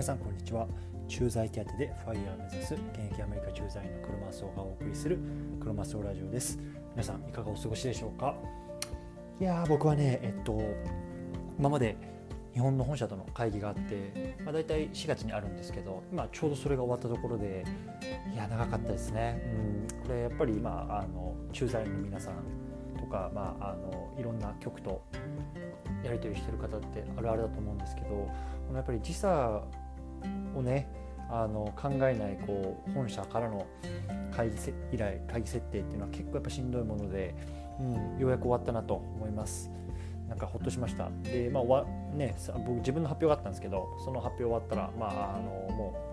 皆さんこんにちは。駐在手当でファイヤーを目指す現役アメリカ駐在員のクロマスオがお送りするクロマスオラジオです。皆さんいかがお過ごしでしょうか？いやー僕はねえっと今まで日本の本社との会議があって、まあ、大体4月にあるんですけど今ちょうどそれが終わったところでいや長かったですね、うん、これやっぱり今あの駐在員の皆さんとか、まあ、あのいろんな局とやり取りしてる方ってあるあるだと思うんですけどやっぱり時差をねあの考えないこう本社からの会議依頼会議設定っていうのは結構やっぱしんどいもので、うん、ようやく終わったなと思います。なんかほっとしました。で、まあわね、僕自分の発表があったんですけど、その発表終わったら、まあ、あのもう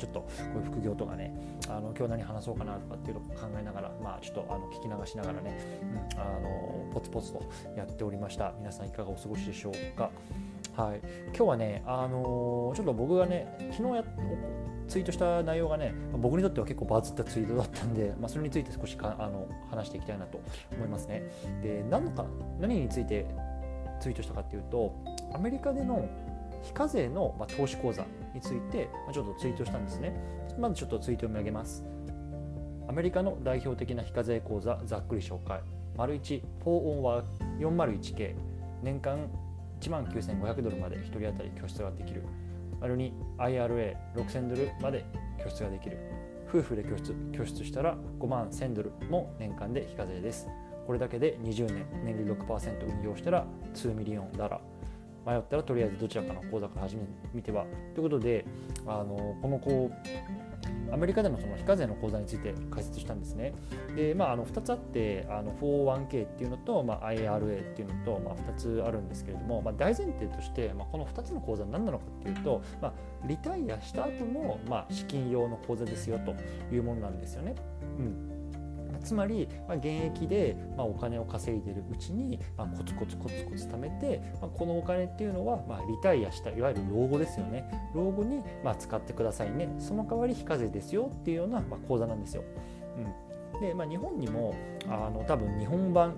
ちょっとこういう副業とかねあの今日何話そうかなとかっていうのを考えながら、まあ、ちょっとあの聞き流しながらね、うん、あのポツポツとやっておりました皆さんいかがお過ごしでしょうかはい、今日はね、あのー、ちょっと僕がね、昨日やツイートした内容がね、僕にとっては結構バズったツイートだったんで、まあ、それについて少しかあの話していきたいなと思いますね。で、何か何についてツイートしたかっていうと、アメリカでの非課税の、まあ、投資講座について、まあ、ちょっとツイートしたんですね。まずちょっとツイートを読み上げます。アメリカの代表的な非課税講座ざっくり紹介。丸1、4オンは 401K。年間1万9500ドルまで1人当たり拠出ができる。丸に IRA6000 ドルまで拠出ができる。夫婦で拠出拠出したら5万1000ドルも年間で非課税です。これだけで20年年利6%運用したら2ミリオンダラ。迷ったらとりあえずどちらかの口座から始めてみてはということであのこのこうアメリカでのその非課税の口座について解説したんですね。で、まあ、あの2つあって、あの 401k っていうのと、まあ、IRA っていうのと、まあ、2つあるんですけれども、まあ、大前提として、まあ、この2つの口座何なのかっていうと、まあ、リタイアした後の、まあ、資金用の口座ですよというものなんですよね。うんつまり、まあ、現役で、まあ、お金を稼いでるうちに、まあ、コツコツコツコツ貯めて、まあ、このお金っていうのは、まあ、リタイアしたいわゆる老後ですよね老後に、まあ、使ってくださいねその代わり非課税ですよっていうような、まあ、口座なんですよ。うん、で、まあ、日本にもあの多分日本版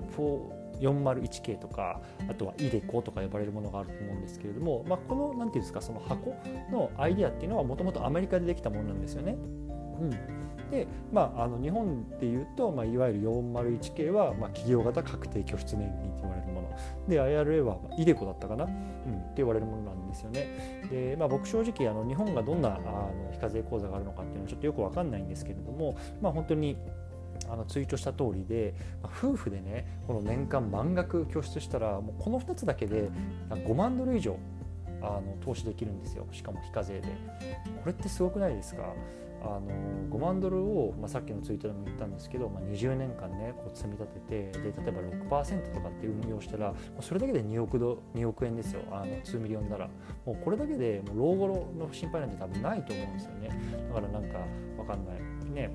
401K とかあとは iDeCo とか呼ばれるものがあると思うんですけれども、まあ、この何て言うんですかその箱のアイデアっていうのはもともとアメリカでできたものなんですよね。うん、で、まあ、あの日本でいうと、まあ、いわゆる 401K は、まあ、企業型確定拠出年金と言われるもの。で IRA は、まあ、イデコだったかな、うん、って言われるものなんですよね。で、まあ、僕正直あの日本がどんなあの非課税口座があるのかっていうのはちょっとよく分かんないんですけれども、まあ、本当にあのツイートした通りで、夫婦でねこの年間満額拠出したらもうこの2つだけで5万ドル以上あの投資できるんですよ。しかも非課税で。これってすごくないですか？あの5万ドルを、まあ、さっきのツイートでも言ったんですけど、まあ、20年間ねこう積み立ててで例えば6%とかって運用したらそれだけで2億ド2億円ですよ。あの2ミリオンならもうこれだけでもう老後の心配なんて多分ないと思うんですよね。だからなんか分かんない。ね。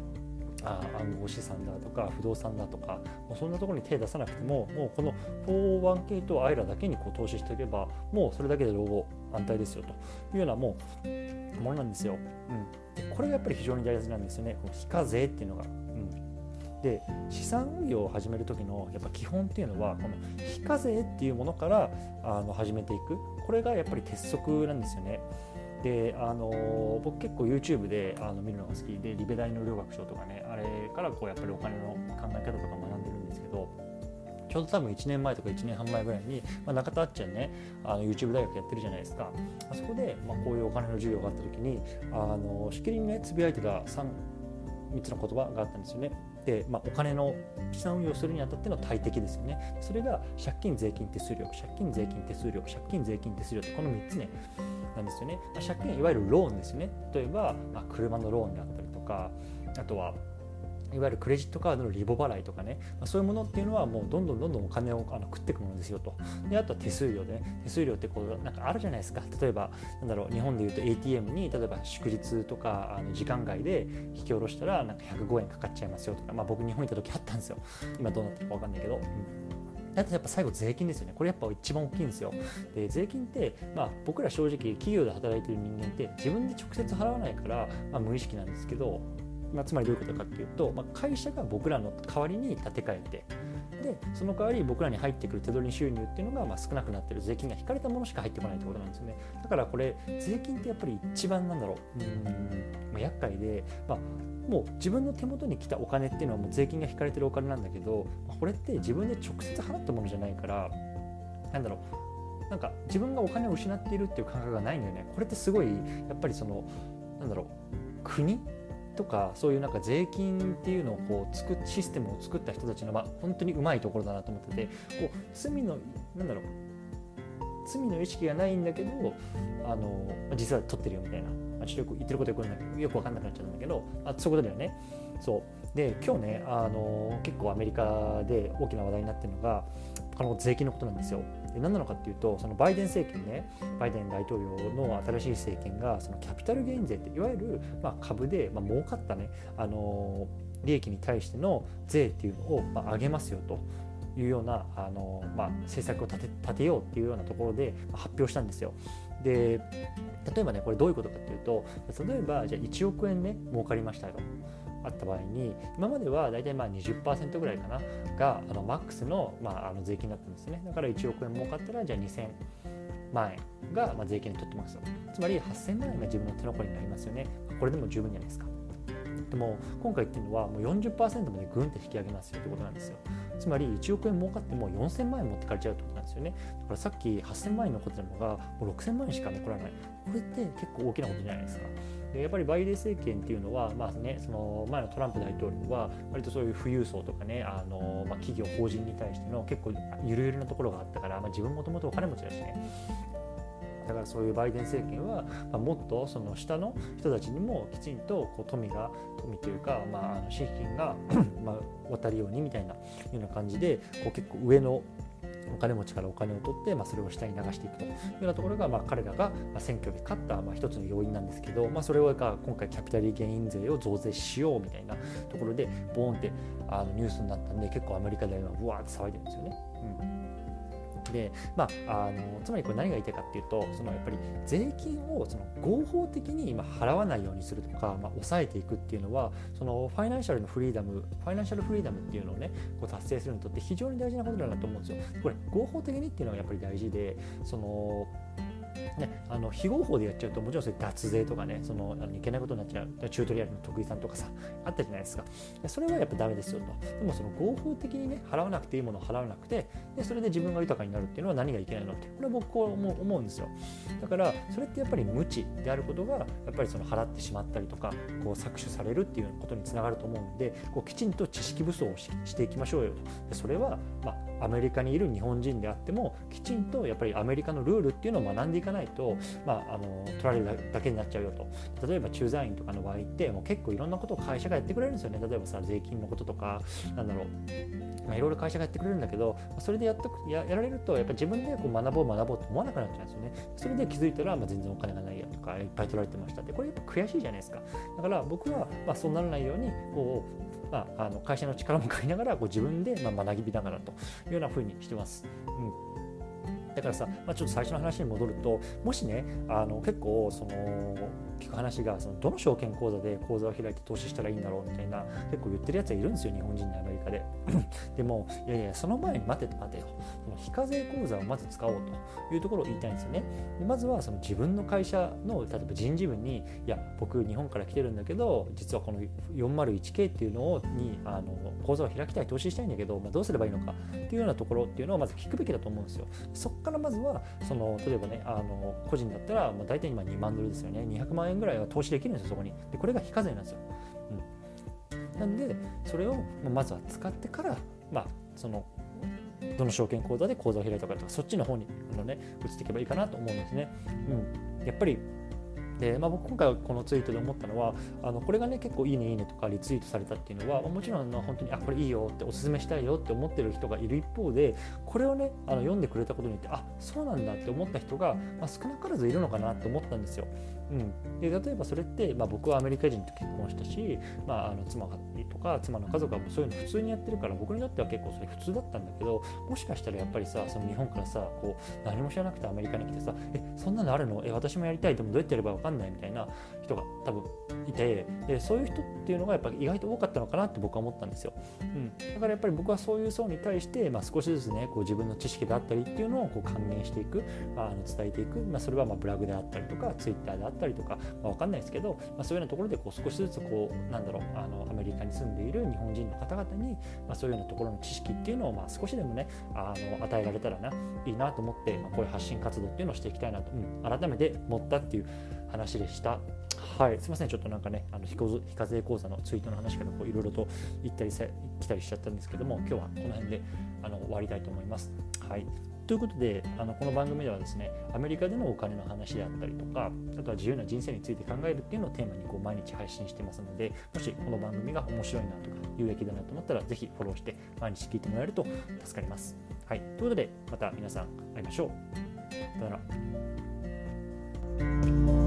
あ暗号資産だとか不動産だとかもうそんなところに手出さなくてももうこの 401k と IRA だけにこう投資しておけばもうそれだけで老後安泰ですよというようなもうものなんですよ。うん、これがやっぱり非常に大事なんですよねこの非課税っていうのが。で資産運用を始める時のやっぱ基本っていうのはこの非課税っていうものからあの始めていくこれがやっぱり鉄則なんですよね。であの僕結構 YouTube であの見るのが好きでリベ大の両学賞とかねあれからこうやっぱりお金の考え方とか学んでるんですけどちょうど多分1年前とか1年半前ぐらいに、まあ、中田あっちゃんねあの YouTube 大学やってるじゃないですかあそこで、まあ、こういうお金の授業があった時にあのしきりにねつぶやいてた 3, 3つの言葉があったんですよね。で、まあ、お金の資産運用するにあたっての大敵ですよね。それが借金税金手数料借金税金手数料借金税金手数料ってこの3つねなんですよね。まあ、借金いわゆるローンですね。例えば、まあ、車のローンであったりとかあとはいわゆるクレジットカードのリボ払いとかね、まあ、そういうものっていうのはもうどんどんどんどんお金をあの食っていくものですよと。であとは手数料で、ね、手数料ってこうなんかあるじゃないですか。例えばなんだろう日本でいうと ATM に例えば祝日とかあの時間外で引き下ろしたらなんか105円かかっちゃいますよとか、まあ、僕日本行った時あったんですよ。今どうなってるか分かんないけど。うん。あとやっぱ最後税金ですよね。これやっぱ一番大きいんですよ。で税金って、まあ、僕ら正直企業で働いてる人間って自分で直接払わないから、まあ、無意識なんですけどまあ、つまりどういうことかっていうと、まあ、会社が僕らの代わりに立て替えてでその代わり僕らに入ってくる手取り収入っていうのがまあ少なくなってる税金が引かれたものしか入ってこないってことなんですよね。だからこれ税金ってやっぱり一番なんだろう。うん、まあ、厄介で、まあ、もう自分の手元に来たお金っていうのはもう税金が引かれてるお金なんだけどこれって自分で直接払ったものじゃないからなんだろう。なんか自分がお金を失っているっていう感覚がないんだよね。これってすごいやっぱりそのなんだろう。国とかそういうなんか税金っていうのをこう作っシステムを作った人たちのまあ本当にうまいところだなと思っててこう罪のなんだろう罪の意識がないんだけどあの実は取ってるよみたいな、ま、ちょっと言ってることよくよく分かんなくなっちゃうんだけどあそういうことだよね。そうで今日ねあの結構アメリカで大きな話題になってるのがこの税金のことなんですよ。で何なのかっていうとそのバイデン政権ねバイデン大統領の新しい政権がそのキャピタルゲイン税っていわゆるまあ株でまあ儲かったねあの利益に対しての税っていうのをまあ上げますよというようなあの、まあ、政策を立て立てようっていうようなところで発表したんですよ。で例えばねこれどういうことかっていうと例えばじゃあ1億円ね儲かりましたよあった場合に今までは大体まあ20%ぐらいかながあのマックスの,、まあ、あの税金だったんですね。だから1億円儲かったらじゃあ2000万円がまあ税金で取ってますよ。つまり8000万円が自分の手残りになりますよね。これでも十分じゃないですか。でも今回言ってるのはもう40%までグンって引き上げますよってことなんですよ。つまり1億円儲かっても4000万円持ってかれちゃうってことなんですよね。だからさっき8000万円残ってるのがもう6000万円しか残らない。これって結構大きなことじゃないですか。でやっぱりバイデン政権っていうのは、まあね、その前のトランプ大統領は割とそういう富裕層とかねあの、まあ、企業法人に対しての結構ゆるゆるなところがあったから、まあ、自分もともとお金持ちだしね。だからそういうバイデン政権は、まあ、もっとその下の人たちにもきちんとこう富が富というか、まあ、資金が まあ渡るようにみたいなような感じでこう結構上のお金持ちからお金を取って、まあ、それを下に流していくというようなところが、まあ、彼らが選挙で勝った、まあ、一つの要因なんですけど、まあ、それを今回キャピタルゲイン税を増税しようみたいなところでボーンってあのニュースになったんで結構アメリカではうわーって騒いでるんですよね。うんで、まあ、あのつまりこれ何が言いたいかっていうとそのやっぱり税金をその合法的に今払わないようにするとか、まあ、抑えていくっていうのはそのファイナンシャルのフリーダムファイナンシャルフリーダムっていうのをねこう達成するにとって非常に大事なことだなと思うんですよ。これ合法的にっていうのがやっぱり大事でそのね、あの非合法でやっちゃうともちろんそれ脱税とかねそのあのいけないことになっちゃう。チュートリアルの得意さんとかさあったじゃないですか。それはやっぱダメですよと。でもその合法的にね払わなくていいものを払わなくてでそれで自分が豊かになるっていうのは何がいけないのって。これは僕こう思うんですよ。だからそれってやっぱり無知であることがやっぱりその払ってしまったりとかこう搾取されるっていうことにつながると思うんでこうきちんと知識武装をしていきましょうよと。でそれは、まあアメリカにいる日本人であってもきちんとやっぱりアメリカのルールっていうのを学んでいかないと、まあ、あの取られるだけになっちゃうよと。例えば駐在員とかの場合ってもう結構いろんなことを会社がやってくれるんですよね。例えばさ税金のこととかなんだろう、まあ、いろいろ会社がやってくれるんだけどそれでやっとややられるとやっぱ自分でこう学ぼう学ぼうと思わなくなっちゃうんですよね。それで気づいたら、まあ、全然お金がないやとかいっぱい取られてましたって。これやっぱ悔しいじゃないですか。だから僕は、まあ、そうならないようにこうまあ、あの会社の力も借りながらこう自分でま学びながらというようなふうにしてます。うんだからさ、まあ、ちょっと最初の話に戻るともしねあの結構その聞く話がそのどの証券口座で口座を開いて投資したらいいんだろうみたいな結構言ってるやつはいるんですよ日本人にはで でもいやいやその前に待てと待てよ。その非課税口座をまず使おうというところを言いたいんですよね。でまずはその自分の会社の例えば人事部にいや僕日本から来てるんだけど実はこの 401k っていうのをにあの口座を開きたい投資したいんだけど、まあ、どうすればいいのかっていうようなところっていうのをまず聞くべきだと思うんですよ。そこからまずはその例えばねあの個人だったら、まあ、大体今2万ドルですよね。200万円ぐらいは投資できるんですよそこに。でこれが非課税なんですよ、なんでそれをまずは使ってからまあそのどの証券口座で口座を開いたかとかそっちの方にあのね移っていけばいいかなと思うんですね、うん、やっぱりで、まあ、僕今回はこのツイートで思ったのはあのこれがね結構いいねいいねとかリツイートされたっていうのはもちろんの本当にあこれいいよっておすすめしたいよって思ってる人がいる一方でこれをねあの読んでくれたことによってあそうなんだって思った人が、まあ、少なからずいるのかなって思ったんですよ。うん、で例えばそれって、まあ、僕はアメリカ人と結婚したし、まあ、あの妻とか妻の家族はそういうの普通にやってるから僕にとっては結構それ普通だったんだけどもしかしたらやっぱりさその日本からさこう何も知らなくてアメリカに来てさえそんなのあるの？え私もやりたいでもどうやってやれば分かかんないみたいな人が多分いてでそういう人っていうのがやっぱ意外と多かったのかなって僕は思ったんですよ、うん、だからやっぱり僕はそういう層に対して、まあ、少しずつねこう自分の知識であったりっていうのをこう還元していく、まあ、あの伝えていく、まあ、それはまブラグであったりとかツイッターであったりとか、まあ、分かんないですけど、まあ、そういうようなところでこう少しずつこうなんだろうあのアメリカに住んでいる日本人の方々に、まあ、そういうようなところの知識っていうのをまあ少しでもねあの与えられたらないいなと思って、まあ、こういう発信活動っていうのをしていきたいなと、うん、改めて思ったっていう話でした。はい、すみません、ちょっとなんかね、あの非課税講座のツイートの話からいろいろと行ったりさ来たりしちゃったんですけども、今日はこの辺であの終わりたいと思います。はい、ということであのこの番組ではですねアメリカでのお金の話であったりとかあとは自由な人生について考えるっていうのをテーマにこう毎日配信してますのでもしこの番組が面白いなとか有益だなと思ったらぜひフォローして毎日聞いてもらえると助かります。はい、ということでまた皆さん会いましょう。さよなら。